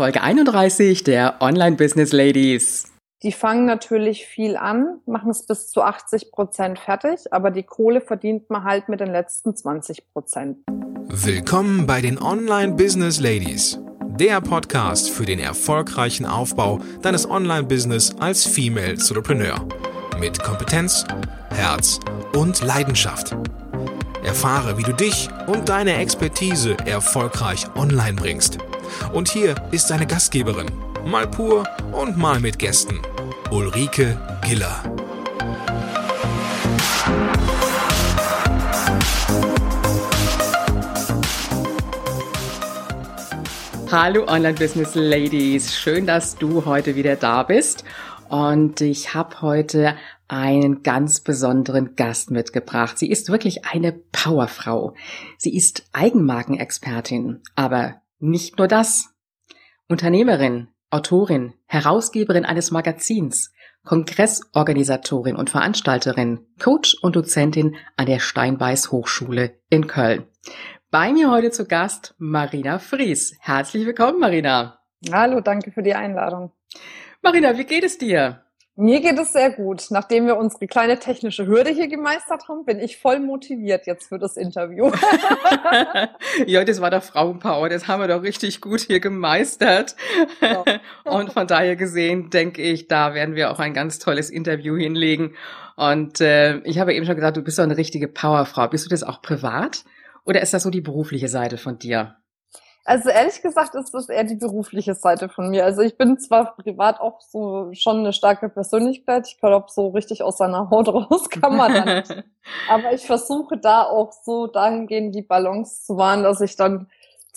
Folge 31 der Online Business Ladies. Die fangen natürlich viel an, machen es bis zu 80 Prozent fertig, aber die Kohle verdient man halt mit den letzten 20 Prozent. Willkommen bei den Online Business Ladies, der Podcast für den erfolgreichen Aufbau deines Online-Business als Female Entrepreneur. Mit Kompetenz, Herz und Leidenschaft. Erfahre, wie du dich und deine Expertise erfolgreich online bringst. Und hier ist deine Gastgeberin, mal pur und mal mit Gästen, Ulrike Giller. Hallo Online Business Ladies, schön, dass du heute wieder da bist. Und ich habe heute einen ganz besonderen Gast mitgebracht. Sie ist wirklich eine Powerfrau. Sie ist Eigenmarkenexpertin, aber nicht nur das. Unternehmerin, Autorin, Herausgeberin eines Magazins, Kongressorganisatorin und Veranstalterin, Coach und Dozentin an der Steinbeiß Hochschule in Köln. Bei mir heute zu Gast Marina Fries. Herzlich willkommen, Marina. Hallo, danke für die Einladung. Marina, wie geht es dir? Mir geht es sehr gut. Nachdem wir unsere kleine technische Hürde hier gemeistert haben, bin ich voll motiviert jetzt für das Interview. ja, das war der Frauenpower. Das haben wir doch richtig gut hier gemeistert. Ja. Und von daher gesehen, denke ich, da werden wir auch ein ganz tolles Interview hinlegen. Und äh, ich habe eben schon gesagt, du bist doch eine richtige Powerfrau. Bist du das auch privat? Oder ist das so die berufliche Seite von dir? Also ehrlich gesagt ist das eher die berufliche Seite von mir. Also ich bin zwar privat auch so schon eine starke Persönlichkeit. Ich glaube, so richtig aus seiner Haut raus kann man da nicht. Aber ich versuche da auch so dahingehend die Balance zu wahren, dass ich dann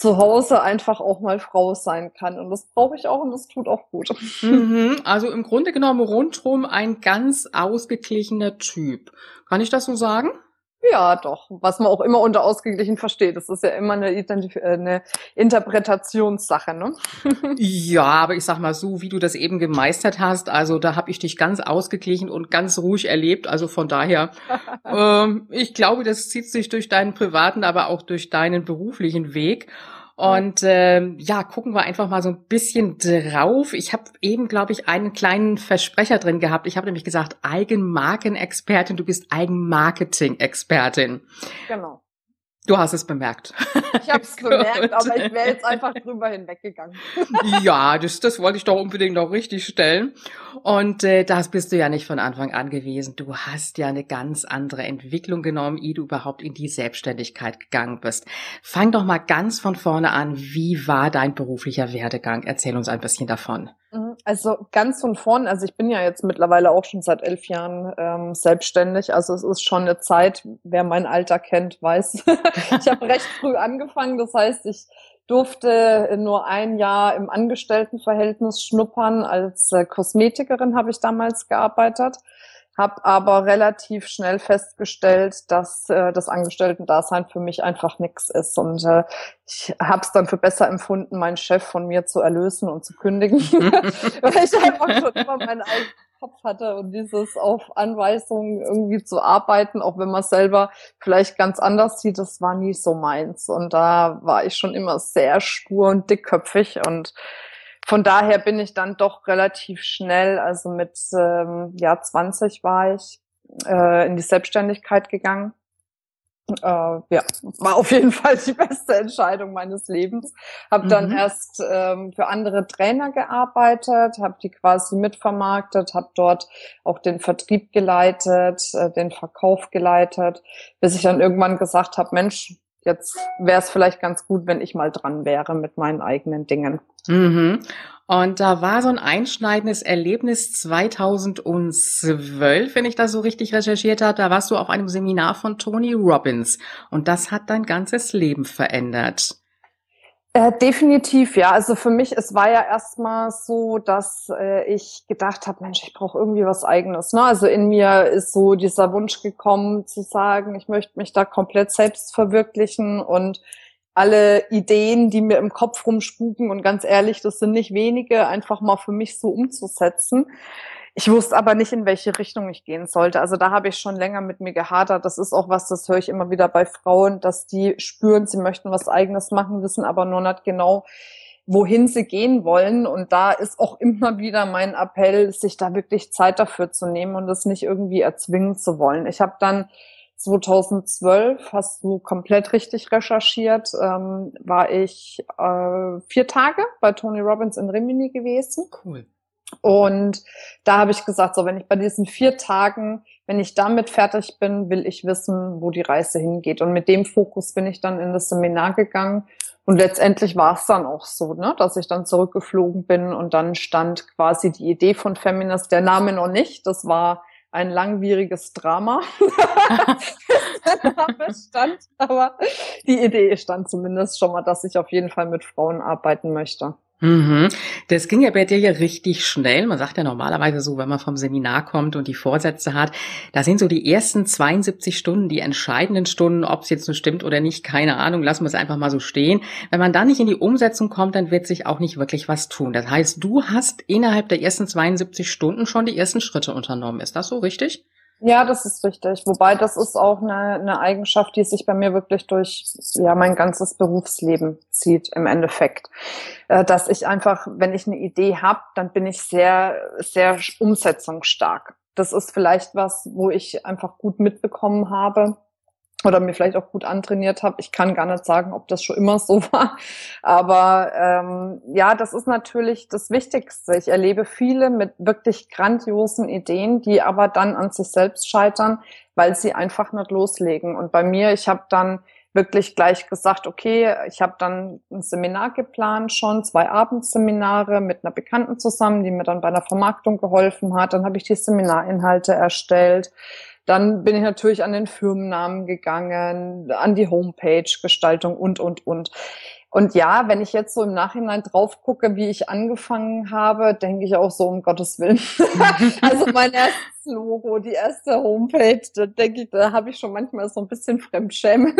zu Hause einfach auch mal Frau sein kann. Und das brauche ich auch und das tut auch gut. Mhm, also im Grunde genommen rundherum ein ganz ausgeglichener Typ. Kann ich das so sagen? Ja, doch. Was man auch immer unter ausgeglichen versteht. Das ist ja immer eine, Identif äh, eine Interpretationssache, ne? ja, aber ich sag mal so, wie du das eben gemeistert hast, also da habe ich dich ganz ausgeglichen und ganz ruhig erlebt. Also von daher, ähm, ich glaube, das zieht sich durch deinen privaten, aber auch durch deinen beruflichen Weg. Und äh, ja, gucken wir einfach mal so ein bisschen drauf. Ich habe eben, glaube ich, einen kleinen Versprecher drin gehabt. Ich habe nämlich gesagt, Eigenmarkenexpertin, du bist Eigenmarketing-Expertin. Genau. Du hast es bemerkt. Ich habe es bemerkt, aber ich wäre jetzt einfach drüber hinweggegangen. ja, das, das wollte ich doch unbedingt noch richtig stellen. Und äh, das bist du ja nicht von Anfang an gewesen. Du hast ja eine ganz andere Entwicklung genommen, ehe du überhaupt in die Selbstständigkeit gegangen bist. Fang doch mal ganz von vorne an. Wie war dein beruflicher Werdegang? Erzähl uns ein bisschen davon. Mhm. Also ganz von vorn, also ich bin ja jetzt mittlerweile auch schon seit elf Jahren ähm, selbstständig. Also es ist schon eine Zeit, wer mein Alter kennt, weiß. ich habe recht früh angefangen. Das heißt, ich durfte nur ein Jahr im Angestelltenverhältnis schnuppern. Als äh, Kosmetikerin habe ich damals gearbeitet habe aber relativ schnell festgestellt, dass äh, das Angestellten-Dasein für mich einfach nichts ist. Und äh, ich habe es dann für besser empfunden, meinen Chef von mir zu erlösen und zu kündigen, weil ich einfach schon immer meinen eigenen Kopf hatte und dieses auf Anweisungen irgendwie zu arbeiten, auch wenn man selber vielleicht ganz anders sieht, das war nie so meins. Und da war ich schon immer sehr stur und dickköpfig und von daher bin ich dann doch relativ schnell, also mit ähm, ja 20 war ich äh, in die Selbstständigkeit gegangen. Äh, ja, war auf jeden Fall die beste Entscheidung meines Lebens. Habe dann mhm. erst ähm, für andere Trainer gearbeitet, habe die quasi mitvermarktet, habe dort auch den Vertrieb geleitet, äh, den Verkauf geleitet, bis ich dann irgendwann gesagt habe, Mensch, jetzt wäre es vielleicht ganz gut, wenn ich mal dran wäre mit meinen eigenen Dingen. Mhm. Und da war so ein einschneidendes Erlebnis 2012, wenn ich das so richtig recherchiert habe. Da warst du auf einem Seminar von Tony Robbins und das hat dein ganzes Leben verändert. Äh, definitiv, ja. Also für mich, es war ja erstmal so, dass äh, ich gedacht habe, Mensch, ich brauche irgendwie was eigenes. Ne? Also in mir ist so dieser Wunsch gekommen zu sagen, ich möchte mich da komplett selbst verwirklichen und alle Ideen, die mir im Kopf rumspuken und ganz ehrlich, das sind nicht wenige, einfach mal für mich so umzusetzen. Ich wusste aber nicht, in welche Richtung ich gehen sollte. Also da habe ich schon länger mit mir gehadert. Das ist auch was, das höre ich immer wieder bei Frauen, dass die spüren, sie möchten was eigenes machen, wissen aber nur nicht genau, wohin sie gehen wollen. Und da ist auch immer wieder mein Appell, sich da wirklich Zeit dafür zu nehmen und das nicht irgendwie erzwingen zu wollen. Ich habe dann 2012, hast du komplett richtig recherchiert, ähm, war ich äh, vier Tage bei Tony Robbins in Rimini gewesen. Cool. Und da habe ich gesagt, so wenn ich bei diesen vier Tagen, wenn ich damit fertig bin, will ich wissen, wo die Reise hingeht. Und mit dem Fokus bin ich dann in das Seminar gegangen. Und letztendlich war es dann auch so, ne, dass ich dann zurückgeflogen bin und dann stand quasi die Idee von Feminist, der Name noch nicht. Das war ein langwieriges Drama. der Name stand, aber die Idee stand zumindest schon mal, dass ich auf jeden Fall mit Frauen arbeiten möchte. Mhm. Das ging ja bei dir ja richtig schnell. Man sagt ja normalerweise so, wenn man vom Seminar kommt und die Vorsätze hat, da sind so die ersten 72 Stunden die entscheidenden Stunden, ob es jetzt so stimmt oder nicht, keine Ahnung, lassen wir es einfach mal so stehen. Wenn man da nicht in die Umsetzung kommt, dann wird sich auch nicht wirklich was tun. Das heißt, du hast innerhalb der ersten 72 Stunden schon die ersten Schritte unternommen. Ist das so richtig? Ja, das ist richtig. Wobei das ist auch eine, eine Eigenschaft, die sich bei mir wirklich durch ja mein ganzes Berufsleben zieht im Endeffekt. Äh, dass ich einfach, wenn ich eine Idee habe, dann bin ich sehr, sehr umsetzungsstark. Das ist vielleicht was, wo ich einfach gut mitbekommen habe oder mir vielleicht auch gut antrainiert habe. Ich kann gar nicht sagen, ob das schon immer so war. Aber ähm, ja, das ist natürlich das Wichtigste. Ich erlebe viele mit wirklich grandiosen Ideen, die aber dann an sich selbst scheitern, weil sie einfach nicht loslegen. Und bei mir, ich habe dann wirklich gleich gesagt, okay, ich habe dann ein Seminar geplant schon, zwei Abendseminare mit einer Bekannten zusammen, die mir dann bei einer Vermarktung geholfen hat. Dann habe ich die Seminarinhalte erstellt dann bin ich natürlich an den Firmennamen gegangen, an die Homepage-Gestaltung und, und, und. Und ja, wenn ich jetzt so im Nachhinein drauf gucke, wie ich angefangen habe, denke ich auch so, um Gottes Willen. also mein erstes Logo, die erste Homepage, da denke ich, da habe ich schon manchmal so ein bisschen Fremdschämen.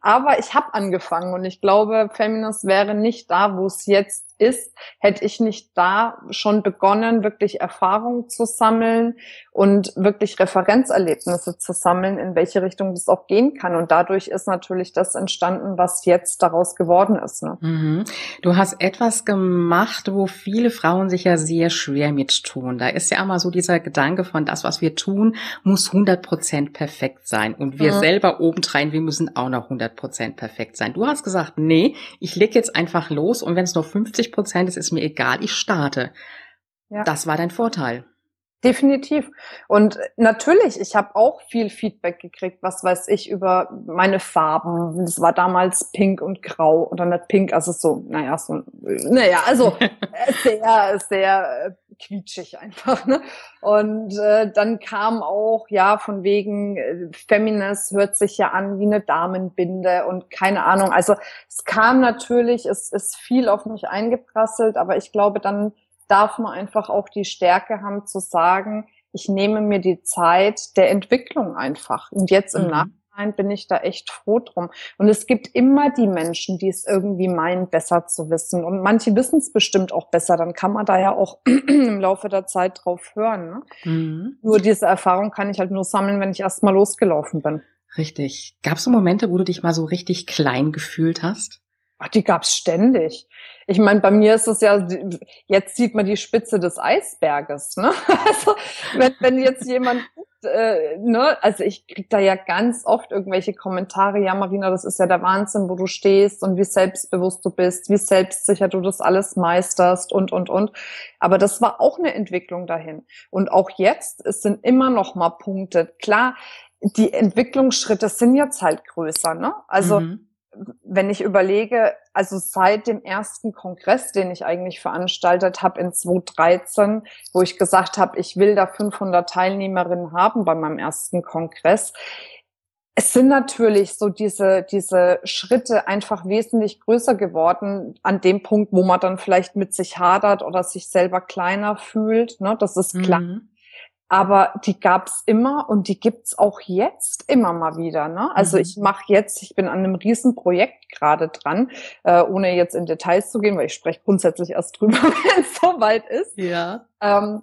Aber ich habe angefangen und ich glaube, Feminist wäre nicht da, wo es jetzt ist, hätte ich nicht da schon begonnen, wirklich Erfahrung zu sammeln und wirklich Referenzerlebnisse zu sammeln, in welche Richtung das auch gehen kann. Und dadurch ist natürlich das entstanden, was jetzt daraus geworden ist. Ne? Mhm. Du hast etwas gemacht, wo viele Frauen sich ja sehr schwer mit tun. Da ist ja immer so dieser Gedanke von, das, was wir tun, muss 100 Prozent perfekt sein. Und wir mhm. selber obendrein, wir müssen auch noch 100 Prozent perfekt sein. Du hast gesagt, nee, ich leg jetzt einfach los und wenn es nur 50 Prozent ist, ist mir egal, ich starte. Ja. Das war dein Vorteil. Definitiv. Und natürlich, ich habe auch viel Feedback gekriegt, was weiß ich, über meine Farben. Das war damals pink und grau und dann nicht pink, also so, naja, so, naja, also sehr, sehr quietschig einfach. Ne? Und äh, dann kam auch, ja, von wegen äh, Feminist hört sich ja an wie eine Damenbinde und keine Ahnung. Also es kam natürlich, es ist viel auf mich eingeprasselt, aber ich glaube, dann darf man einfach auch die Stärke haben zu sagen, ich nehme mir die Zeit der Entwicklung einfach. Und jetzt im mhm. Nachhinein bin ich da echt froh drum. Und es gibt immer die Menschen, die es irgendwie meinen, besser zu wissen. Und manche wissen es bestimmt auch besser. Dann kann man da ja auch im Laufe der Zeit drauf hören. Ne? Mhm. Nur diese Erfahrung kann ich halt nur sammeln, wenn ich erst mal losgelaufen bin. Richtig. Gab es so Momente, wo du dich mal so richtig klein gefühlt hast? Ach, die gab's ständig. Ich meine, bei mir ist es ja, jetzt sieht man die Spitze des Eisberges. Ne? Also wenn, wenn jetzt jemand, äh, ne, also ich krieg da ja ganz oft irgendwelche Kommentare, ja Marina, das ist ja der Wahnsinn, wo du stehst und wie selbstbewusst du bist, wie selbstsicher du das alles meisterst und und und. Aber das war auch eine Entwicklung dahin. Und auch jetzt, es sind immer noch mal Punkte. Klar, die Entwicklungsschritte sind jetzt halt größer, ne? Also mhm wenn ich überlege, also seit dem ersten Kongress, den ich eigentlich veranstaltet habe in 2013, wo ich gesagt habe, ich will da 500 Teilnehmerinnen haben bei meinem ersten Kongress, es sind natürlich so diese, diese Schritte einfach wesentlich größer geworden an dem Punkt, wo man dann vielleicht mit sich hadert oder sich selber kleiner fühlt. Ne? Das ist klar. Mhm aber die gab's immer und die gibt's auch jetzt immer mal wieder. Ne? Also mhm. ich mache jetzt, ich bin an einem Riesenprojekt gerade dran, äh, ohne jetzt in Details zu gehen, weil ich spreche grundsätzlich erst drüber, wenn es soweit ist. Ja. Ähm,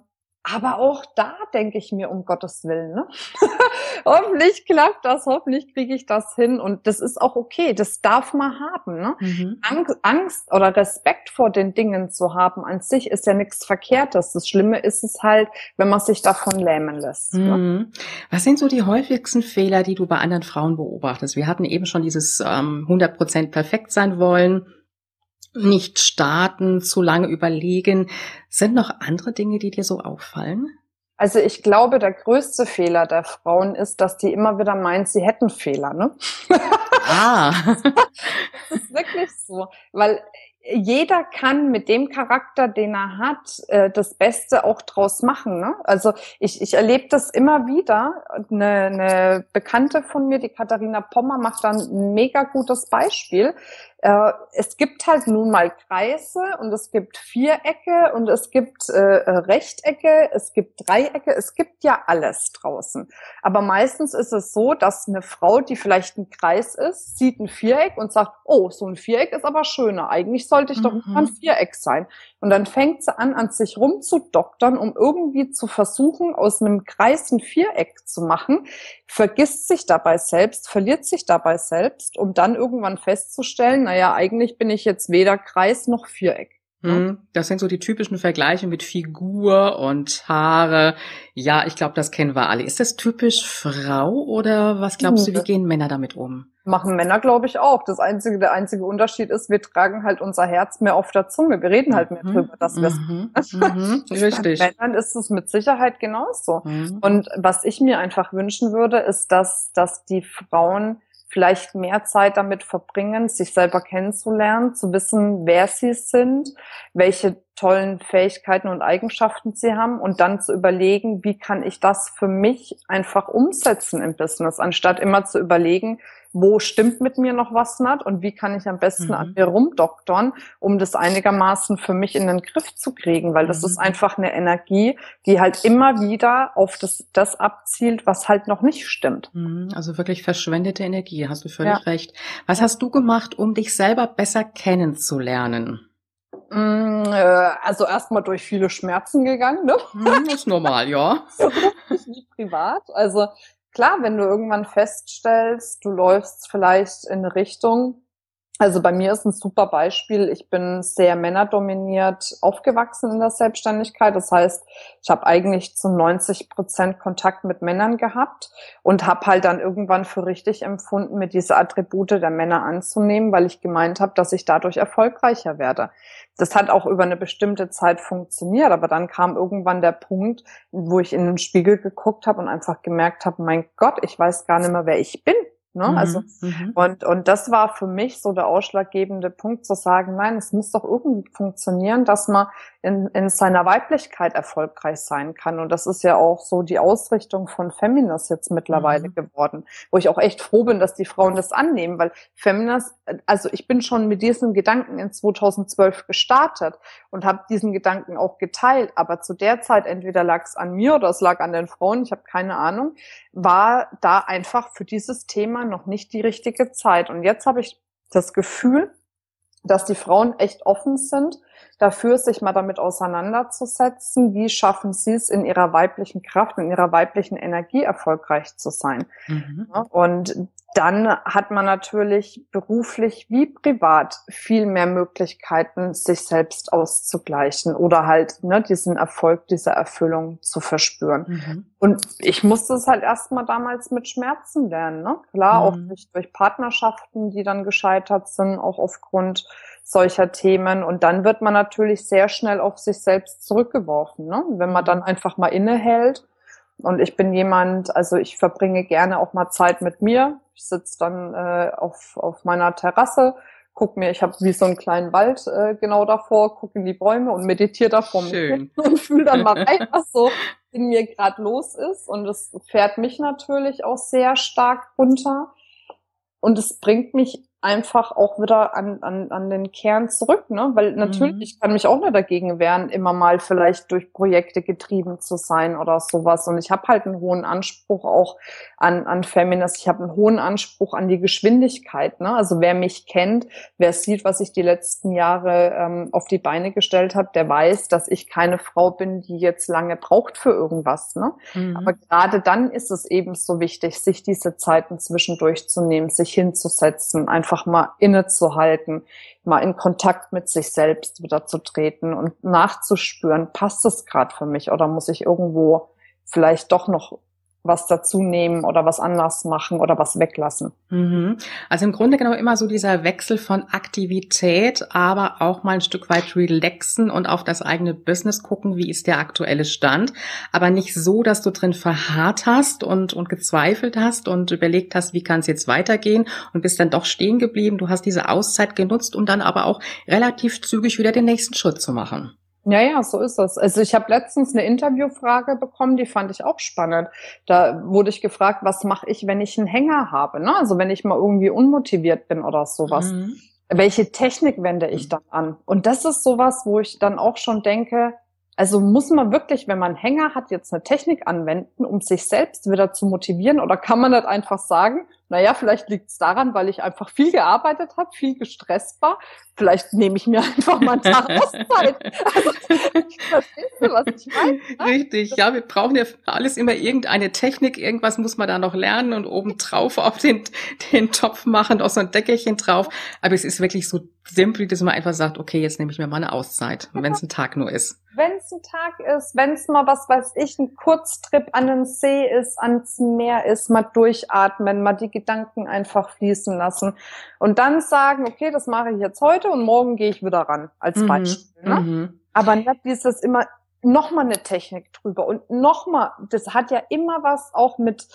Aber auch da denke ich mir, um Gottes Willen, ne? hoffentlich klappt das, hoffentlich kriege ich das hin. Und das ist auch okay, das darf man haben. Ne? Mhm. Angst oder Respekt vor den Dingen zu haben an sich ist ja nichts Verkehrtes. Das Schlimme ist es halt, wenn man sich davon lähmen lässt. Ne? Mhm. Ne? Was sind so die häufigsten Fehler, die du bei anderen Frauen beobachtest? Wir hatten eben schon dieses ähm, 100% perfekt sein wollen nicht starten, zu lange überlegen. Sind noch andere Dinge, die dir so auffallen? Also ich glaube, der größte Fehler der Frauen ist, dass die immer wieder meinen, sie hätten Fehler, ne? Ah. das ist wirklich so, weil jeder kann mit dem Charakter, den er hat, äh, das Beste auch draus machen. Ne? Also ich, ich erlebe das immer wieder. Eine, eine Bekannte von mir, die Katharina Pommer, macht dann ein mega gutes Beispiel. Äh, es gibt halt nun mal Kreise und es gibt Vierecke und es gibt äh, Rechtecke, es gibt Dreiecke, es gibt ja alles draußen. Aber meistens ist es so, dass eine Frau, die vielleicht ein Kreis ist, sieht ein Viereck und sagt, oh, so ein Viereck ist aber schöner. Eigentlich sollte ich doch mhm. ein Viereck sein. Und dann fängt sie an, an sich rumzudoktern, um irgendwie zu versuchen, aus einem Kreis ein Viereck zu machen, vergisst sich dabei selbst, verliert sich dabei selbst, um dann irgendwann festzustellen, naja, eigentlich bin ich jetzt weder Kreis noch Viereck. Hm, das sind so die typischen Vergleiche mit Figur und Haare. Ja, ich glaube, das kennen wir alle. Ist das typisch Frau oder was glaubst du, wie gehen Männer damit um? Machen Männer, glaube ich, auch. Das einzige, der einzige Unterschied ist, wir tragen halt unser Herz mehr auf der Zunge. Wir reden halt mehr mhm. drüber, dass wir es. Mhm. mhm. Richtig. Bei Männern ist es mit Sicherheit genauso. Mhm. Und was ich mir einfach wünschen würde, ist, dass, dass die Frauen vielleicht mehr Zeit damit verbringen, sich selber kennenzulernen, zu wissen, wer sie sind, welche tollen Fähigkeiten und Eigenschaften sie haben und dann zu überlegen, wie kann ich das für mich einfach umsetzen im Business, anstatt immer zu überlegen, wo stimmt mit mir noch was nicht und wie kann ich am besten mhm. an mir rumdoktern, um das einigermaßen für mich in den Griff zu kriegen, weil das mhm. ist einfach eine Energie, die halt immer wieder auf das, das abzielt, was halt noch nicht stimmt. Mhm. Also wirklich verschwendete Energie, hast du völlig ja. recht. Was hast du gemacht, um dich selber besser kennenzulernen? Mm, äh, also erstmal durch viele Schmerzen gegangen, ne? Mhm, ist normal, ja. Nicht privat. Also klar, wenn du irgendwann feststellst, du läufst vielleicht in eine Richtung, also bei mir ist ein super Beispiel. Ich bin sehr männerdominiert aufgewachsen in der Selbstständigkeit. Das heißt, ich habe eigentlich zu 90 Prozent Kontakt mit Männern gehabt und habe halt dann irgendwann für richtig empfunden, mir diese Attribute der Männer anzunehmen, weil ich gemeint habe, dass ich dadurch erfolgreicher werde. Das hat auch über eine bestimmte Zeit funktioniert, aber dann kam irgendwann der Punkt, wo ich in den Spiegel geguckt habe und einfach gemerkt habe, mein Gott, ich weiß gar nicht mehr, wer ich bin. Ne? Mhm, also mhm. und und das war für mich so der ausschlaggebende Punkt zu sagen, nein, es muss doch irgendwie funktionieren, dass man in, in seiner Weiblichkeit erfolgreich sein kann. Und das ist ja auch so die Ausrichtung von Feminas jetzt mittlerweile mhm. geworden, wo ich auch echt froh bin, dass die Frauen das annehmen, weil Feminas, also ich bin schon mit diesem Gedanken in 2012 gestartet und habe diesen Gedanken auch geteilt, aber zu der Zeit entweder lag es an mir oder es lag an den Frauen, ich habe keine Ahnung, war da einfach für dieses Thema noch nicht die richtige Zeit. Und jetzt habe ich das Gefühl, dass die Frauen echt offen sind dafür, sich mal damit auseinanderzusetzen, wie schaffen sie es in ihrer weiblichen Kraft, in ihrer weiblichen Energie erfolgreich zu sein. Mhm. Und dann hat man natürlich beruflich wie privat viel mehr Möglichkeiten, sich selbst auszugleichen oder halt ne, diesen Erfolg, diese Erfüllung zu verspüren. Mhm. Und ich musste es halt erstmal damals mit Schmerzen lernen. Ne? Klar, mhm. auch nicht durch Partnerschaften, die dann gescheitert sind, auch aufgrund solcher Themen. Und dann wird man natürlich sehr schnell auf sich selbst zurückgeworfen. Ne? Wenn man dann einfach mal innehält. Und ich bin jemand, also ich verbringe gerne auch mal Zeit mit mir. Ich sitze dann äh, auf, auf meiner Terrasse, guck mir, ich habe wie so einen kleinen Wald äh, genau davor, gucke in die Bäume und meditiere da vor mir und fühle dann mal rein, was so in mir gerade los ist. Und es fährt mich natürlich auch sehr stark runter. Und es bringt mich einfach auch wieder an, an, an den Kern zurück, ne? Weil natürlich, mhm. ich kann mich auch nicht dagegen wehren, immer mal vielleicht durch Projekte getrieben zu sein oder sowas. Und ich habe halt einen hohen Anspruch auch an, an Feminist. Ich habe einen hohen Anspruch an die Geschwindigkeit. Ne? Also wer mich kennt, wer sieht, was ich die letzten Jahre ähm, auf die Beine gestellt habe, der weiß, dass ich keine Frau bin, die jetzt lange braucht für irgendwas. Ne? Mhm. Aber gerade dann ist es eben so wichtig, sich diese Zeiten zwischendurch zu nehmen, sich hinzusetzen, einfach mal innezuhalten, mal in Kontakt mit sich selbst wieder zu treten und nachzuspüren, passt es gerade für mich oder muss ich irgendwo vielleicht doch noch was dazu nehmen oder was anders machen oder was weglassen. Mhm. Also im Grunde genommen immer so dieser Wechsel von Aktivität, aber auch mal ein Stück weit relaxen und auf das eigene Business gucken, wie ist der aktuelle Stand. Aber nicht so, dass du drin verharrt hast und, und gezweifelt hast und überlegt hast, wie kann es jetzt weitergehen und bist dann doch stehen geblieben. Du hast diese Auszeit genutzt, um dann aber auch relativ zügig wieder den nächsten Schritt zu machen. Ja, ja, so ist es. Also ich habe letztens eine Interviewfrage bekommen, die fand ich auch spannend. Da wurde ich gefragt, was mache ich, wenn ich einen Hänger habe? Ne? Also wenn ich mal irgendwie unmotiviert bin oder sowas. Mhm. Welche Technik wende ich dann an? Und das ist sowas, wo ich dann auch schon denke, also muss man wirklich, wenn man einen Hänger hat, jetzt eine Technik anwenden, um sich selbst wieder zu motivieren? Oder kann man das einfach sagen, naja, vielleicht liegt es daran, weil ich einfach viel gearbeitet habe, viel gestresst war. Vielleicht nehme ich mir einfach mal einen Tag Auszeit. Also, verstehst du, was ich meine? Ne? Richtig, ja, wir brauchen ja alles immer irgendeine Technik, irgendwas muss man da noch lernen und oben drauf auf den, den Topf machen, auch so ein Deckelchen drauf. Aber es ist wirklich so simpel, dass man einfach sagt, okay, jetzt nehme ich mir mal eine Auszeit, wenn es ein Tag nur ist. Wenn es ein Tag ist, wenn es mal was weiß ich, ein Kurztrip an den See ist, ans Meer ist, mal durchatmen, mal die Gedanken einfach fließen lassen und dann sagen, okay, das mache ich jetzt heute und morgen gehe ich wieder ran, als mhm. Beispiel. Ne? Mhm. Aber nicht dieses immer nochmal eine Technik drüber und nochmal, das hat ja immer was auch mit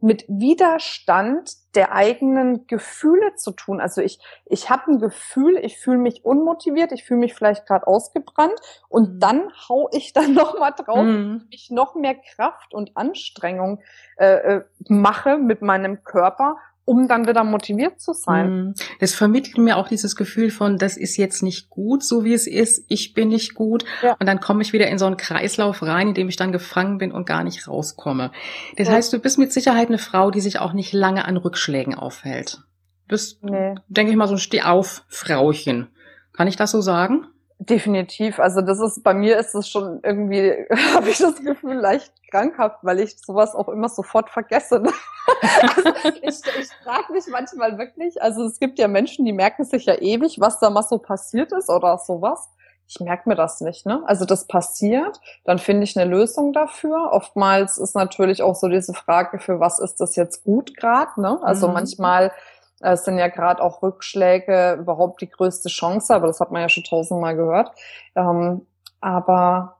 mit Widerstand der eigenen Gefühle zu tun. Also ich, ich habe ein Gefühl, ich fühle mich unmotiviert, ich fühle mich vielleicht gerade ausgebrannt und mhm. dann hau ich dann noch mal drauf, mhm. ich noch mehr Kraft und Anstrengung äh, äh mache mit meinem Körper, um dann wieder motiviert zu sein. Mhm. Das vermittelt mir auch dieses Gefühl von, das ist jetzt nicht gut, so wie es ist, ich bin nicht gut. Ja. Und dann komme ich wieder in so einen Kreislauf rein, in dem ich dann gefangen bin und gar nicht rauskomme. Das ja. heißt, du bist mit Sicherheit eine Frau, die sich auch nicht lange an Rückschlägen aufhält. Du bist, nee. denke ich mal, so ein Steh-auf-Frauchen. Kann ich das so sagen? Definitiv. Also das ist bei mir ist es schon irgendwie, habe ich das Gefühl, leicht krankhaft, weil ich sowas auch immer sofort vergesse. also ich ich frage mich manchmal wirklich, also es gibt ja Menschen, die merken sich ja ewig, was da mal so passiert ist oder sowas. Ich merke mir das nicht, ne? Also das passiert, dann finde ich eine Lösung dafür. Oftmals ist natürlich auch so diese Frage, für was ist das jetzt gut gerade, ne? Also mhm. manchmal es sind ja gerade auch Rückschläge überhaupt die größte Chance, aber das hat man ja schon tausendmal gehört. Ähm, aber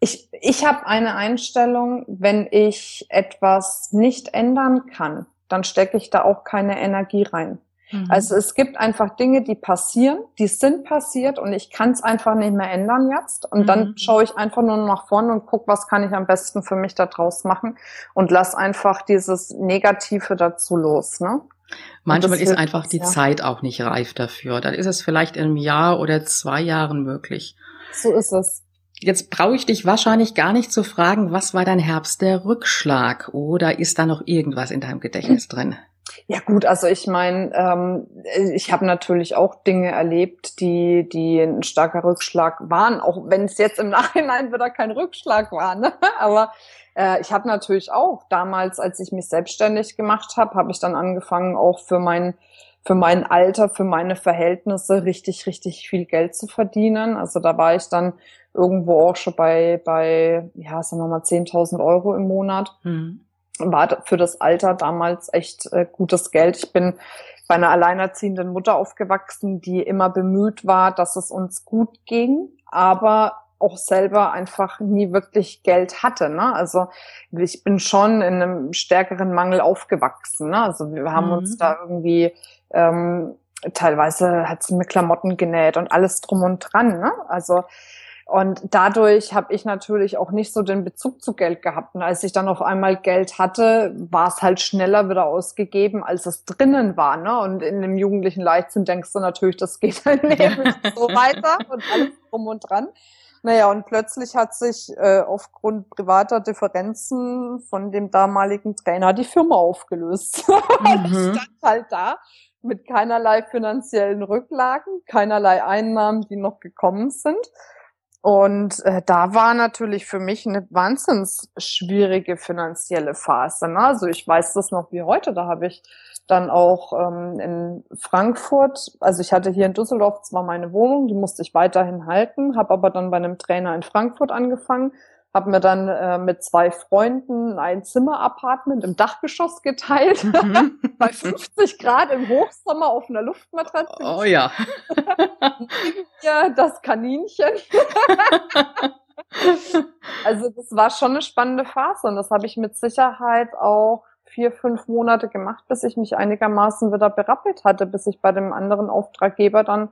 ich, ich habe eine Einstellung, wenn ich etwas nicht ändern kann, dann stecke ich da auch keine Energie rein. Mhm. Also es gibt einfach Dinge, die passieren, die sind passiert und ich kann es einfach nicht mehr ändern jetzt. Und mhm. dann schaue ich einfach nur nach vorne und gucke, was kann ich am besten für mich da draus machen und lass einfach dieses Negative dazu los. Ne? Manchmal ist einfach die ja. Zeit auch nicht reif dafür. Dann ist es vielleicht in einem Jahr oder zwei Jahren möglich. So ist es. Jetzt brauche ich dich wahrscheinlich gar nicht zu fragen, was war dein Herbst der Rückschlag oder ist da noch irgendwas in deinem Gedächtnis drin? Ja gut, also ich meine, ähm, ich habe natürlich auch Dinge erlebt, die, die ein starker Rückschlag waren, auch wenn es jetzt im Nachhinein wieder kein Rückschlag war. Ne? Aber äh, ich habe natürlich auch damals, als ich mich selbstständig gemacht habe, habe ich dann angefangen, auch für mein für mein Alter, für meine Verhältnisse richtig, richtig viel Geld zu verdienen. Also da war ich dann irgendwo auch schon bei, bei ja, sagen wir mal 10.000 Euro im Monat. Mhm. War für das Alter damals echt äh, gutes Geld. Ich bin bei einer alleinerziehenden Mutter aufgewachsen, die immer bemüht war, dass es uns gut ging, aber auch selber einfach nie wirklich Geld hatte. Ne? Also ich bin schon in einem stärkeren Mangel aufgewachsen. Ne? Also wir haben mhm. uns da irgendwie ähm, teilweise hat sie mir Klamotten genäht und alles drum und dran. Ne? Also Und dadurch habe ich natürlich auch nicht so den Bezug zu Geld gehabt. Und als ich dann auf einmal Geld hatte, war es halt schneller wieder ausgegeben, als es drinnen war. Ne? Und in dem jugendlichen Leichtsinn denkst du natürlich, das geht halt Leben so weiter und alles drum und dran. Naja, und plötzlich hat sich äh, aufgrund privater Differenzen von dem damaligen Trainer die Firma aufgelöst. Mhm. ich stand halt da mit keinerlei finanziellen Rücklagen, keinerlei Einnahmen, die noch gekommen sind. Und äh, da war natürlich für mich eine wahnsinns schwierige finanzielle Phase. Ne? Also ich weiß das noch wie heute. Da habe ich dann auch ähm, in Frankfurt, also ich hatte hier in Düsseldorf zwar meine Wohnung, die musste ich weiterhin halten, habe aber dann bei einem Trainer in Frankfurt angefangen, habe mir dann äh, mit zwei Freunden ein Zimmerapartment im Dachgeschoss geteilt, mhm. bei 50 Grad im Hochsommer auf einer Luftmatratze. Oh ja. ja das Kaninchen. also das war schon eine spannende Phase und das habe ich mit Sicherheit auch vier, fünf Monate gemacht, bis ich mich einigermaßen wieder berappelt hatte, bis ich bei dem anderen Auftraggeber dann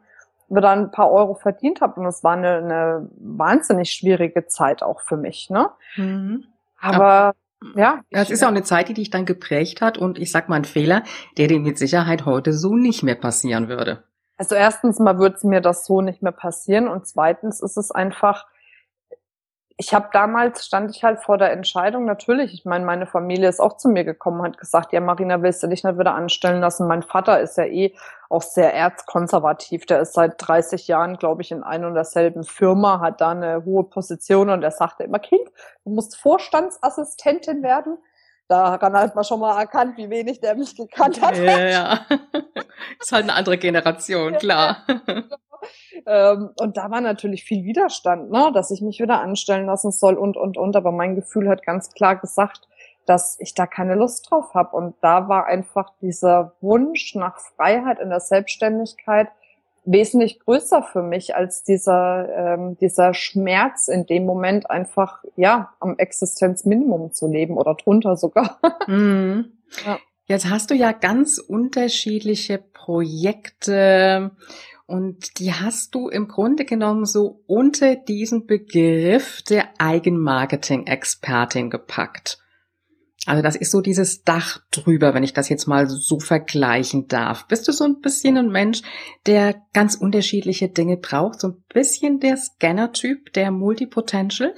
wieder ein paar Euro verdient habe. Und es war eine, eine wahnsinnig schwierige Zeit auch für mich. Ne? Mhm. Aber, Aber ja. Das ist auch eine Zeit, die dich dann geprägt hat und ich sag mal ein Fehler, der dir mit Sicherheit heute so nicht mehr passieren würde. Also erstens mal würde es mir das so nicht mehr passieren und zweitens ist es einfach ich habe damals stand ich halt vor der Entscheidung, natürlich, ich meine, meine Familie ist auch zu mir gekommen, hat gesagt, ja, Marina, willst du dich nicht wieder anstellen lassen? Mein Vater ist ja eh auch sehr erzkonservativ. Der ist seit 30 Jahren, glaube ich, in einer und derselben Firma, hat da eine hohe Position und er sagte immer, Kind, du musst Vorstandsassistentin werden. Daran hat man schon mal erkannt, wie wenig der mich gekannt hat. Ja, ja. ist halt eine andere Generation, klar. Ähm, und da war natürlich viel Widerstand, ne, dass ich mich wieder anstellen lassen soll und, und, und. Aber mein Gefühl hat ganz klar gesagt, dass ich da keine Lust drauf habe. Und da war einfach dieser Wunsch nach Freiheit in der Selbstständigkeit wesentlich größer für mich als dieser, ähm, dieser Schmerz in dem Moment einfach, ja, am Existenzminimum zu leben oder drunter sogar. Mhm. Ja. Jetzt hast du ja ganz unterschiedliche Projekte und die hast du im Grunde genommen so unter diesen Begriff der Eigenmarketing-Expertin gepackt. Also das ist so dieses Dach drüber, wenn ich das jetzt mal so vergleichen darf. Bist du so ein bisschen ein Mensch, der ganz unterschiedliche Dinge braucht? So ein bisschen der Scanner-Typ, der Multipotential?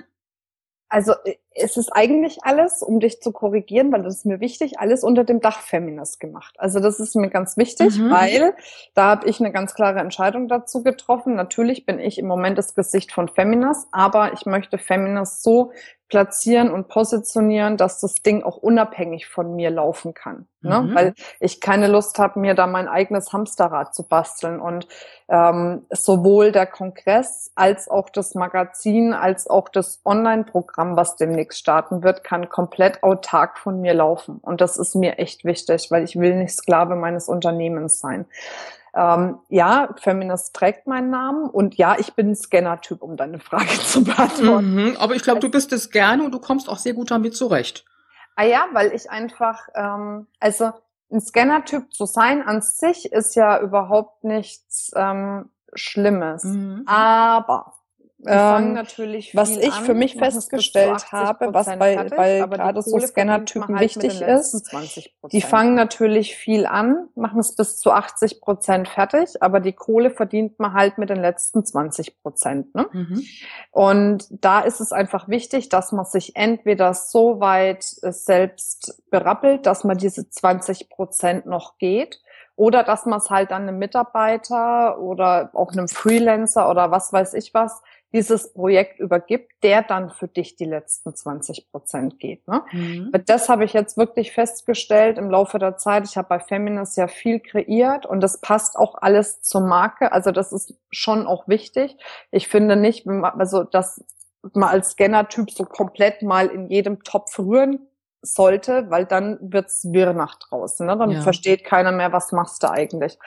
Also äh, es ist eigentlich alles, um dich zu korrigieren, weil das ist mir wichtig, alles unter dem Dach Feminist gemacht. Also das ist mir ganz wichtig, mhm. weil da habe ich eine ganz klare Entscheidung dazu getroffen. Natürlich bin ich im Moment das Gesicht von Feminist, aber ich möchte Feminist so platzieren und positionieren, dass das Ding auch unabhängig von mir laufen kann. Ne? Mhm. Weil ich keine Lust habe, mir da mein eigenes Hamsterrad zu basteln. Und ähm, sowohl der Kongress als auch das Magazin, als auch das Online-Programm, was demnächst starten wird, kann komplett autark von mir laufen. Und das ist mir echt wichtig, weil ich will nicht Sklave meines Unternehmens sein. Ähm, ja, Feminist trägt meinen Namen und ja, ich bin ein Scanner-Typ, um deine Frage zu beantworten. Mhm, aber ich glaube, du bist es gerne und du kommst auch sehr gut damit zurecht. Ah ja, weil ich einfach, ähm, also ein Scanner-Typ zu sein an sich ist ja überhaupt nichts ähm, Schlimmes. Mhm. Aber ähm, natürlich was ich für mich festgestellt habe, was bei, fertig, bei gerade so Scanner-Typen halt wichtig ist, die fangen natürlich viel an, machen es bis zu 80 Prozent fertig, aber die Kohle verdient man halt mit den letzten 20 Prozent. Ne? Mhm. Und da ist es einfach wichtig, dass man sich entweder so weit selbst berappelt, dass man diese 20 Prozent noch geht, oder dass man es halt dann einem Mitarbeiter oder auch einem Freelancer oder was weiß ich was dieses Projekt übergibt, der dann für dich die letzten 20 Prozent geht. Ne? Mhm. Das habe ich jetzt wirklich festgestellt im Laufe der Zeit. Ich habe bei Feminist ja viel kreiert und das passt auch alles zur Marke. Also das ist schon auch wichtig. Ich finde nicht, also dass man als Scanner-Typ so komplett mal in jedem Topf rühren sollte, weil dann wird's wirr nach draußen. Ne? Dann ja. versteht keiner mehr, was machst du eigentlich.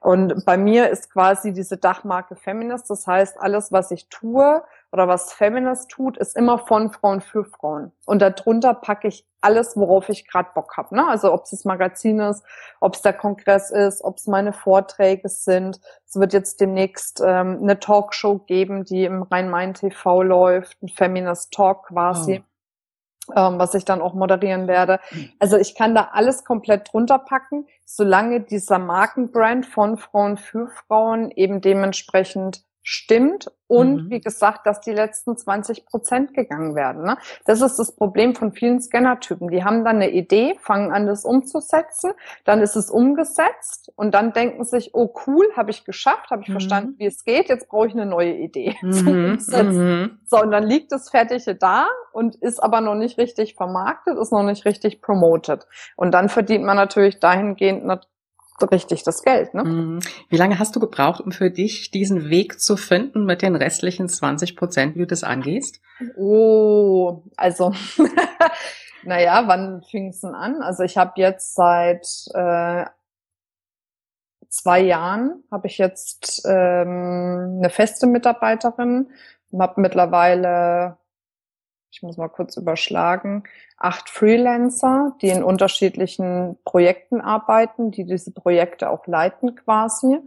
Und bei mir ist quasi diese Dachmarke Feminist. Das heißt, alles, was ich tue oder was Feminist tut, ist immer von Frauen für Frauen. Und darunter packe ich alles, worauf ich gerade Bock habe. Ne? Also ob es das Magazin ist, ob es der Kongress ist, ob es meine Vorträge sind. Es wird jetzt demnächst ähm, eine Talkshow geben, die im Rhein-Main-TV läuft, ein Feminist Talk quasi. Oh. Ähm, was ich dann auch moderieren werde. Also ich kann da alles komplett drunter packen, solange dieser Markenbrand von Frauen für Frauen eben dementsprechend stimmt und mhm. wie gesagt, dass die letzten 20 Prozent gegangen werden. Ne? Das ist das Problem von vielen Scannertypen. Die haben dann eine Idee, fangen an, das umzusetzen, dann ist es umgesetzt und dann denken sich, oh cool, habe ich geschafft, habe ich mhm. verstanden, wie es geht, jetzt brauche ich eine neue Idee. Mhm. mhm. so, und dann liegt das Fertige da und ist aber noch nicht richtig vermarktet, ist noch nicht richtig promoted. Und dann verdient man natürlich dahingehend richtig das Geld. Ne? Mhm. Wie lange hast du gebraucht, um für dich diesen Weg zu finden mit den restlichen 20 Prozent, wie du das angehst? Oh, also, naja, wann fing es denn an? Also ich habe jetzt seit äh, zwei Jahren, habe ich jetzt ähm, eine feste Mitarbeiterin, habe mittlerweile ich muss mal kurz überschlagen, acht Freelancer, die in unterschiedlichen Projekten arbeiten, die diese Projekte auch leiten quasi.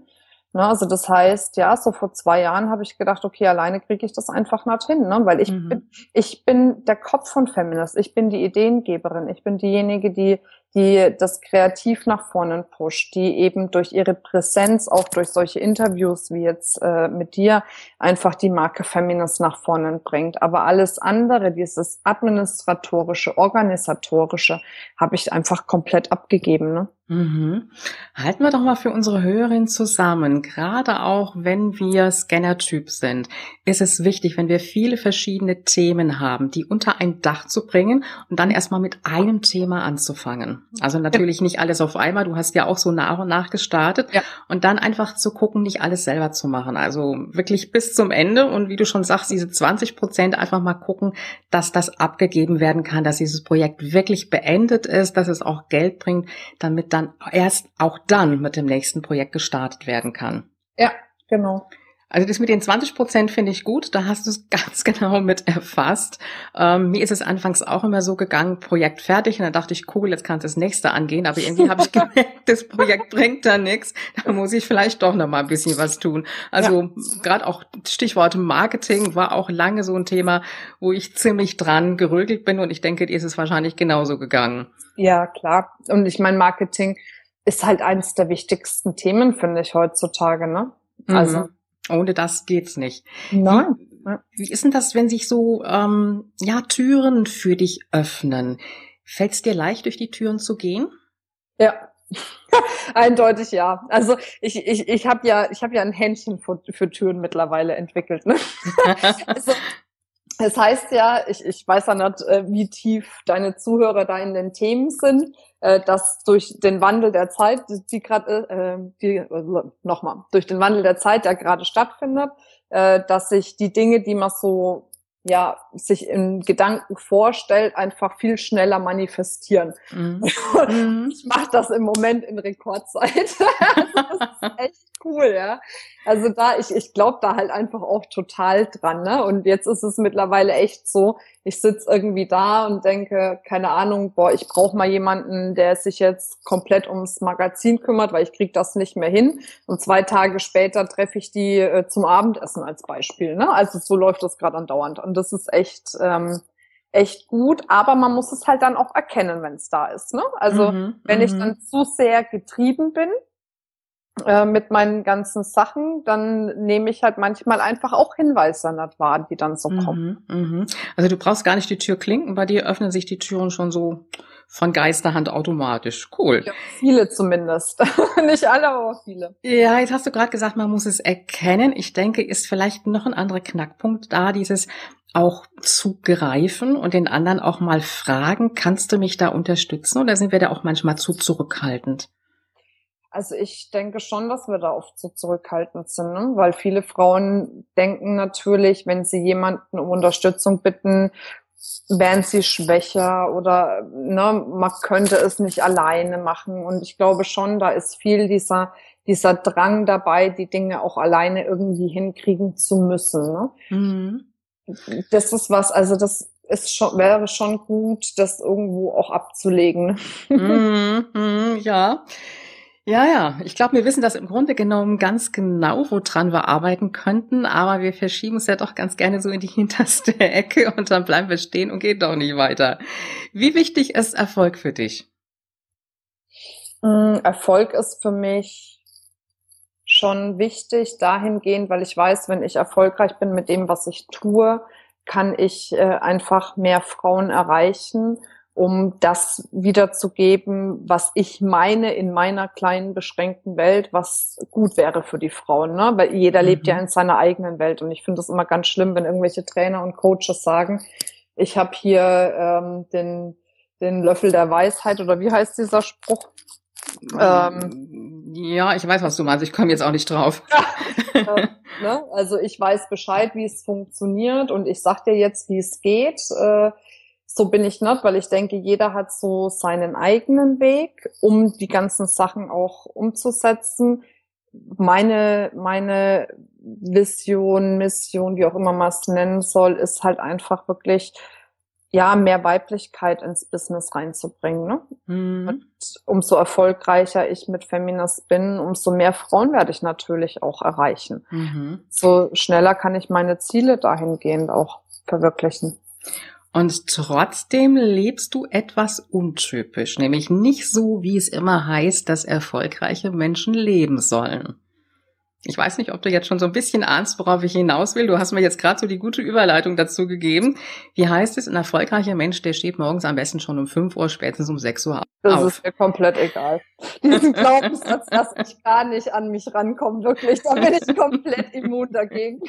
Ne, also das heißt, ja, so vor zwei Jahren habe ich gedacht, okay, alleine kriege ich das einfach nicht hin, ne? weil ich mhm. bin, ich bin der Kopf von Feminist, ich bin die Ideengeberin, ich bin diejenige, die die das kreativ nach vorne pusht, die eben durch ihre Präsenz, auch durch solche Interviews wie jetzt äh, mit dir, einfach die Marke Feminist nach vorne bringt. Aber alles andere, dieses administratorische, organisatorische, habe ich einfach komplett abgegeben. Ne? Mhm. Halten wir doch mal für unsere Hörerin zusammen. Gerade auch wenn wir Scannertyp sind, ist es wichtig, wenn wir viele verschiedene Themen haben, die unter ein Dach zu bringen und dann erstmal mit einem Thema anzufangen. Also natürlich nicht alles auf einmal. Du hast ja auch so nach und nach gestartet ja. und dann einfach zu gucken, nicht alles selber zu machen. Also wirklich bis zum Ende und wie du schon sagst, diese 20 Prozent einfach mal gucken, dass das abgegeben werden kann, dass dieses Projekt wirklich beendet ist, dass es auch Geld bringt, damit dann erst auch dann mit dem nächsten Projekt gestartet werden kann. Ja, genau. Also das mit den 20 Prozent finde ich gut, da hast du es ganz genau mit erfasst. Ähm, mir ist es anfangs auch immer so gegangen, Projekt fertig und dann dachte ich, cool, jetzt kannst du das nächste angehen, aber irgendwie habe ich gemerkt, das Projekt bringt da nichts, da muss ich vielleicht doch noch mal ein bisschen was tun. Also ja. gerade auch Stichwort Marketing war auch lange so ein Thema, wo ich ziemlich dran gerögelt bin und ich denke, dir ist es wahrscheinlich genauso gegangen. Ja, klar. Und ich meine, Marketing ist halt eines der wichtigsten Themen, finde ich, heutzutage, ne? Also mhm. Ohne das geht's nicht. Nein. Wie, wie ist denn das, wenn sich so ähm, ja Türen für dich öffnen? Fällt es dir leicht, durch die Türen zu gehen? Ja, Eindeutig ja. Also ich, ich, ich habe ja, ich habe ja ein Händchen für, für Türen mittlerweile entwickelt. Ne? also, das heißt ja, ich, ich weiß ja nicht, äh, wie tief deine Zuhörer da in den Themen sind, äh, dass durch den Wandel der Zeit, die gerade, äh, die, nochmal, durch den Wandel der Zeit, der gerade stattfindet, äh, dass sich die Dinge, die man so ja sich in Gedanken vorstellt, einfach viel schneller manifestieren. Mhm. mhm. Ich mache das im Moment in Rekordzeit. das ist echt cool, ja. Also da, ich, ich glaube da halt einfach auch total dran, ne? Und jetzt ist es mittlerweile echt so, ich sitz irgendwie da und denke, keine Ahnung, boah, ich brauche mal jemanden, der sich jetzt komplett ums Magazin kümmert, weil ich krieg das nicht mehr hin. Und zwei Tage später treffe ich die äh, zum Abendessen als Beispiel, ne? Also so läuft das gerade andauernd. Und das ist echt. Ähm, echt gut, aber man muss es halt dann auch erkennen, wenn es da ist. Ne? Also mhm, wenn ich mhm. dann zu sehr getrieben bin, äh, mit meinen ganzen Sachen, dann nehme ich halt manchmal einfach auch Hinweise nicht wahr, die dann so kommen. Mhm, mh. Also du brauchst gar nicht die Tür klinken, bei dir öffnen sich die Türen schon so von Geisterhand automatisch. Cool. Ja, viele zumindest. nicht alle, aber viele. Ja, jetzt hast du gerade gesagt, man muss es erkennen. Ich denke, ist vielleicht noch ein anderer Knackpunkt da, dieses auch zu greifen und den anderen auch mal fragen, kannst du mich da unterstützen oder sind wir da auch manchmal zu zurückhaltend? Also ich denke schon, dass wir da oft so zurückhaltend sind, ne? weil viele Frauen denken natürlich, wenn sie jemanden um Unterstützung bitten, wären sie schwächer oder ne, man könnte es nicht alleine machen. Und ich glaube schon, da ist viel dieser dieser Drang dabei, die Dinge auch alleine irgendwie hinkriegen zu müssen. Ne? Mhm. das ist was, also das ist schon, wäre schon gut, das irgendwo auch abzulegen. mm, mm, ja. Ja, ja. Ich glaube, wir wissen das im Grunde genommen ganz genau, woran wir arbeiten könnten, aber wir verschieben es ja doch ganz gerne so in die hinterste Ecke und dann bleiben wir stehen und gehen doch nicht weiter. Wie wichtig ist Erfolg für dich? Mm, Erfolg ist für mich schon wichtig dahingehend, weil ich weiß, wenn ich erfolgreich bin mit dem, was ich tue, kann ich äh, einfach mehr Frauen erreichen, um das wiederzugeben, was ich meine in meiner kleinen beschränkten Welt, was gut wäre für die Frauen. Ne? Weil jeder mhm. lebt ja in seiner eigenen Welt und ich finde es immer ganz schlimm, wenn irgendwelche Trainer und Coaches sagen, ich habe hier ähm, den den Löffel der Weisheit oder wie heißt dieser Spruch? Ähm, ja, ich weiß, was du meinst. Ich komme jetzt auch nicht drauf. äh, ne? Also ich weiß Bescheid, wie es funktioniert und ich sag dir jetzt, wie es geht. Äh, so bin ich nicht, weil ich denke, jeder hat so seinen eigenen Weg, um die ganzen Sachen auch umzusetzen. Meine, meine Vision, Mission, wie auch immer man es nennen soll, ist halt einfach wirklich ja, mehr Weiblichkeit ins Business reinzubringen. Ne? Mhm. Und umso erfolgreicher ich mit Feminist bin, umso mehr Frauen werde ich natürlich auch erreichen. Mhm. So schneller kann ich meine Ziele dahingehend auch verwirklichen. Und trotzdem lebst du etwas untypisch, nämlich nicht so, wie es immer heißt, dass erfolgreiche Menschen leben sollen. Ich weiß nicht, ob du jetzt schon so ein bisschen ahnst, worauf ich hinaus will. Du hast mir jetzt gerade so die gute Überleitung dazu gegeben. Wie heißt es, ein erfolgreicher Mensch, der steht morgens am besten schon um 5 Uhr, spätestens um 6 Uhr auf. Das ist mir komplett egal. Diesen Glaubenssatz lasse ich gar nicht an mich rankommen, wirklich. Da bin ich komplett immun dagegen.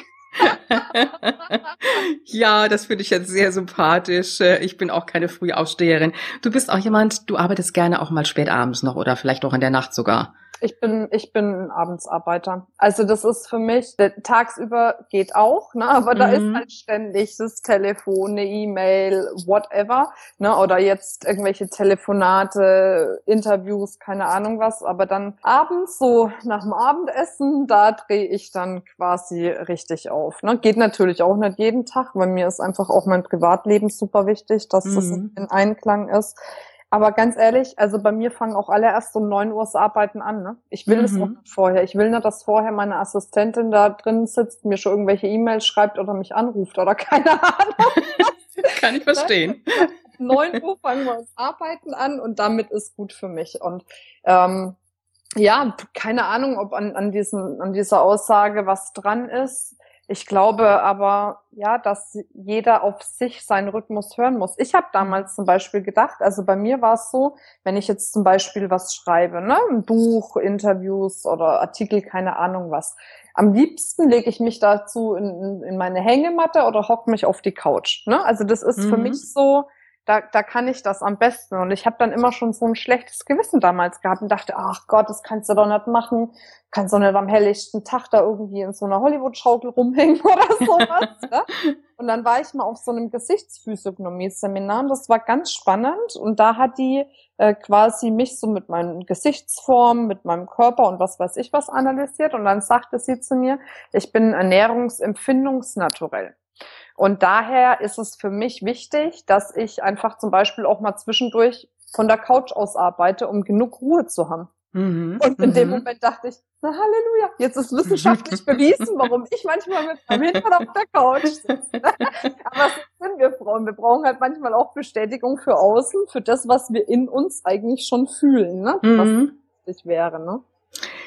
Ja, das finde ich jetzt sehr sympathisch. Ich bin auch keine Frühaufsteherin. Du bist auch jemand, du arbeitest gerne auch mal spät abends noch oder vielleicht auch in der Nacht sogar. Ich bin, ich bin ein Abendsarbeiter. Also das ist für mich, tagsüber geht auch, ne, aber da ist mhm. halt ständig das Telefon, eine E-Mail, whatever, ne, oder jetzt irgendwelche Telefonate, Interviews, keine Ahnung was, aber dann abends so nach dem Abendessen, da drehe ich dann quasi richtig auf, ne. Geht natürlich auch nicht jeden Tag, weil mir ist einfach auch mein Privatleben super wichtig, dass mhm. das in Einklang ist. Aber ganz ehrlich, also bei mir fangen auch alle erst um neun Uhr das Arbeiten an. Ne? Ich will es mhm. nicht vorher. Ich will nicht, dass vorher meine Assistentin da drin sitzt, mir schon irgendwelche E-Mails schreibt oder mich anruft oder keine Ahnung. Kann ich verstehen. Neun Uhr fangen wir das Arbeiten an und damit ist gut für mich. Und ähm, ja, keine Ahnung, ob an, an, diesen, an dieser Aussage was dran ist. Ich glaube aber, ja, dass jeder auf sich seinen Rhythmus hören muss. Ich habe damals zum Beispiel gedacht, also bei mir war es so, wenn ich jetzt zum Beispiel was schreibe, ne, ein Buch, Interviews oder Artikel, keine Ahnung was. Am liebsten lege ich mich dazu in, in meine Hängematte oder hock mich auf die Couch. Ne? Also das ist mhm. für mich so, da, da kann ich das am besten. Und ich habe dann immer schon so ein schlechtes Gewissen damals gehabt und dachte, ach Gott, das kannst du doch nicht machen. Kannst du nicht am helllichten Tag da irgendwie in so einer Hollywood-Schaukel rumhängen oder sowas. ne? Und dann war ich mal auf so einem Gesichtsphysiognomie-Seminar und das war ganz spannend. Und da hat die äh, quasi mich so mit meinen Gesichtsformen, mit meinem Körper und was weiß ich was analysiert. Und dann sagte sie zu mir, ich bin ernährungsempfindungsnaturell. Und daher ist es für mich wichtig, dass ich einfach zum Beispiel auch mal zwischendurch von der Couch aus arbeite, um genug Ruhe zu haben. Mhm. Und in mhm. dem Moment dachte ich, na Halleluja, jetzt ist wissenschaftlich bewiesen, warum ich manchmal mit meinem Hintern auf der Couch sitze. Aber so sind wir Frauen. Wir brauchen halt manchmal auch Bestätigung für außen, für das, was wir in uns eigentlich schon fühlen, ne? Mhm. Was wichtig wäre, ne?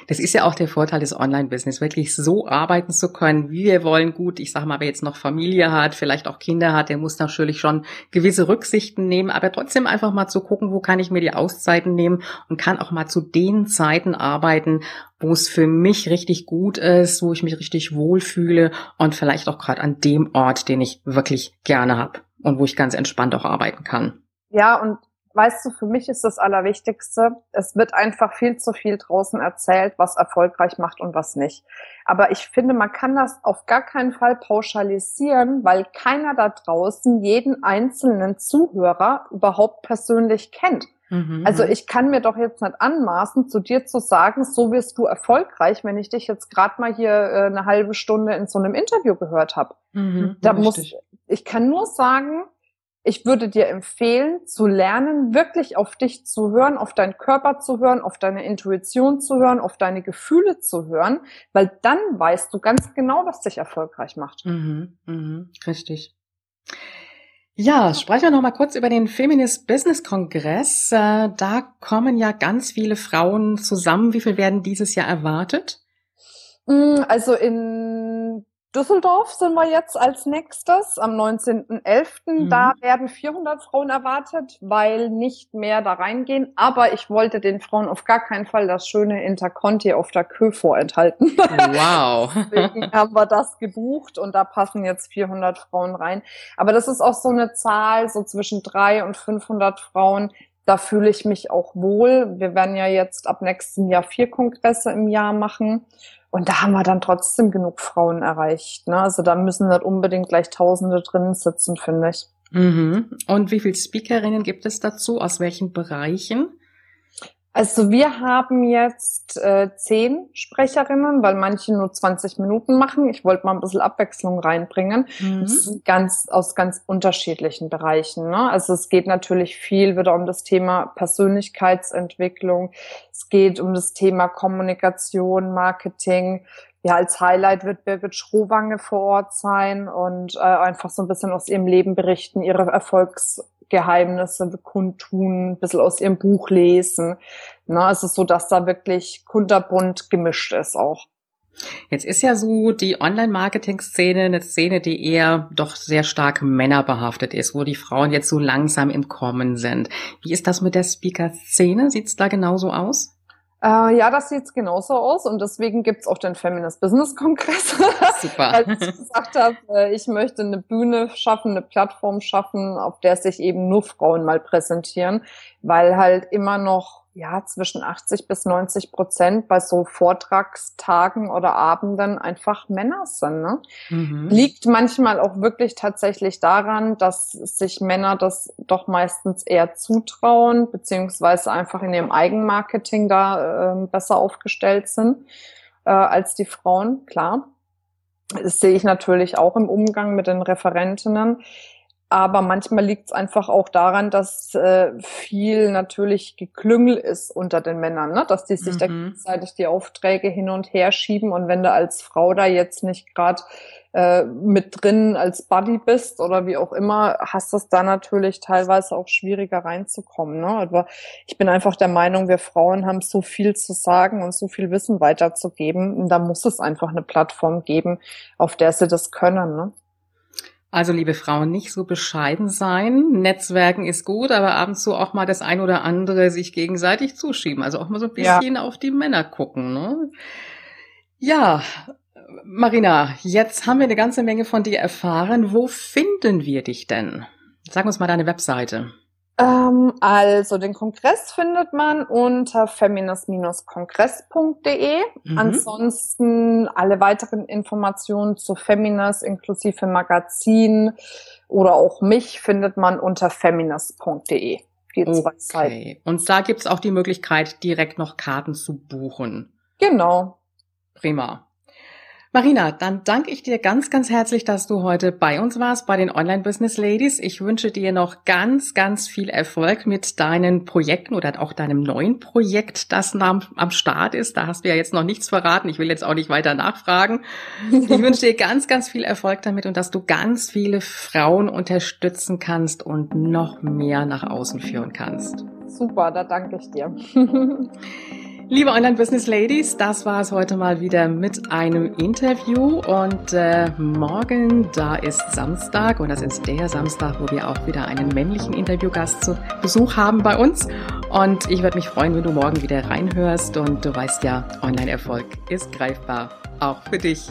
Das ist ja auch der Vorteil des Online-Business, wirklich so arbeiten zu können, wie wir wollen. Gut, ich sage mal, wer jetzt noch Familie hat, vielleicht auch Kinder hat, der muss natürlich schon gewisse Rücksichten nehmen, aber trotzdem einfach mal zu gucken, wo kann ich mir die Auszeiten nehmen und kann auch mal zu den Zeiten arbeiten, wo es für mich richtig gut ist, wo ich mich richtig wohlfühle und vielleicht auch gerade an dem Ort, den ich wirklich gerne habe und wo ich ganz entspannt auch arbeiten kann. Ja, und weißt du, für mich ist das Allerwichtigste, es wird einfach viel zu viel draußen erzählt, was erfolgreich macht und was nicht. Aber ich finde, man kann das auf gar keinen Fall pauschalisieren, weil keiner da draußen jeden einzelnen Zuhörer überhaupt persönlich kennt. Mhm. Also ich kann mir doch jetzt nicht anmaßen, zu dir zu sagen, so wirst du erfolgreich, wenn ich dich jetzt gerade mal hier äh, eine halbe Stunde in so einem Interview gehört habe. Mhm, da muss ich kann nur sagen, ich würde dir empfehlen, zu lernen, wirklich auf dich zu hören, auf deinen Körper zu hören, auf deine Intuition zu hören, auf deine Gefühle zu hören, weil dann weißt du ganz genau, was dich erfolgreich macht. Mhm, mhm, richtig. Ja, sprechen wir noch mal kurz über den Feminist Business Kongress. Äh, da kommen ja ganz viele Frauen zusammen. Wie viel werden dieses Jahr erwartet? Mm, also in Düsseldorf sind wir jetzt als nächstes am 19.11. Mhm. Da werden 400 Frauen erwartet, weil nicht mehr da reingehen. Aber ich wollte den Frauen auf gar keinen Fall das schöne Interconti auf der Kö vorenthalten. Wow. Deswegen haben wir das gebucht und da passen jetzt 400 Frauen rein. Aber das ist auch so eine Zahl, so zwischen 300 und 500 Frauen. Da fühle ich mich auch wohl. Wir werden ja jetzt ab nächstem Jahr vier Kongresse im Jahr machen. Und da haben wir dann trotzdem genug Frauen erreicht. Ne? Also da müssen nicht unbedingt gleich Tausende drinnen sitzen, finde ich. Mhm. Und wie viele Speakerinnen gibt es dazu? Aus welchen Bereichen? Also wir haben jetzt äh, zehn Sprecherinnen, weil manche nur 20 Minuten machen. Ich wollte mal ein bisschen Abwechslung reinbringen. Mhm. ganz aus ganz unterschiedlichen Bereichen. Ne? Also es geht natürlich viel wieder um das Thema Persönlichkeitsentwicklung. Es geht um das Thema Kommunikation, Marketing. Ja, als Highlight wird Birgit Schrowange vor Ort sein und äh, einfach so ein bisschen aus ihrem Leben berichten, ihre Erfolgs Geheimnisse kundtun, ein bisschen aus ihrem Buch lesen. Na, es ist so, dass da wirklich kunterbunt gemischt ist auch. Jetzt ist ja so die Online-Marketing-Szene eine Szene, die eher doch sehr stark männerbehaftet ist, wo die Frauen jetzt so langsam im Kommen sind. Wie ist das mit der Speaker-Szene? Sieht es da genauso aus? Äh, ja, das sieht genauso aus und deswegen gibt's auch den Feminist Business Kongress. Super. Weil ich gesagt habe, äh, ich möchte eine Bühne schaffen, eine Plattform schaffen, auf der sich eben nur Frauen mal präsentieren, weil halt immer noch ja, zwischen 80 bis 90 Prozent bei so Vortragstagen oder Abenden einfach Männer sind. Ne? Mhm. Liegt manchmal auch wirklich tatsächlich daran, dass sich Männer das doch meistens eher zutrauen, beziehungsweise einfach in ihrem Eigenmarketing da äh, besser aufgestellt sind äh, als die Frauen, klar. Das sehe ich natürlich auch im Umgang mit den Referentinnen. Aber manchmal liegt es einfach auch daran, dass äh, viel natürlich Geklüngel ist unter den Männern, ne? dass die sich mhm. da gegenseitig die Aufträge hin und her schieben. Und wenn du als Frau da jetzt nicht gerade äh, mit drin als Buddy bist oder wie auch immer, hast es da natürlich teilweise auch schwieriger reinzukommen. Ne? Aber ich bin einfach der Meinung, wir Frauen haben so viel zu sagen und so viel Wissen weiterzugeben. Und da muss es einfach eine Plattform geben, auf der sie das können. Ne? Also, liebe Frauen, nicht so bescheiden sein. Netzwerken ist gut, aber ab und zu auch mal das ein oder andere sich gegenseitig zuschieben. Also auch mal so ein bisschen ja. auf die Männer gucken. Ne? Ja, Marina, jetzt haben wir eine ganze Menge von dir erfahren. Wo finden wir dich denn? Sag uns mal deine Webseite. Ähm, also den Kongress findet man unter feminist-kongress.de. Mhm. Ansonsten alle weiteren Informationen zu Feminist inklusive Magazin oder auch mich findet man unter feminist.de. Okay. Und da gibt's auch die Möglichkeit, direkt noch Karten zu buchen. Genau. Prima. Marina, dann danke ich dir ganz, ganz herzlich, dass du heute bei uns warst, bei den Online Business Ladies. Ich wünsche dir noch ganz, ganz viel Erfolg mit deinen Projekten oder auch deinem neuen Projekt, das am, am Start ist. Da hast du ja jetzt noch nichts verraten. Ich will jetzt auch nicht weiter nachfragen. Ich wünsche dir ganz, ganz viel Erfolg damit und dass du ganz viele Frauen unterstützen kannst und noch mehr nach außen führen kannst. Super, da danke ich dir. Liebe Online-Business-Ladies, das war es heute mal wieder mit einem Interview. Und äh, morgen, da ist Samstag und das ist der Samstag, wo wir auch wieder einen männlichen Interviewgast zu Besuch haben bei uns. Und ich würde mich freuen, wenn du morgen wieder reinhörst. Und du weißt ja, Online-Erfolg ist greifbar, auch für dich.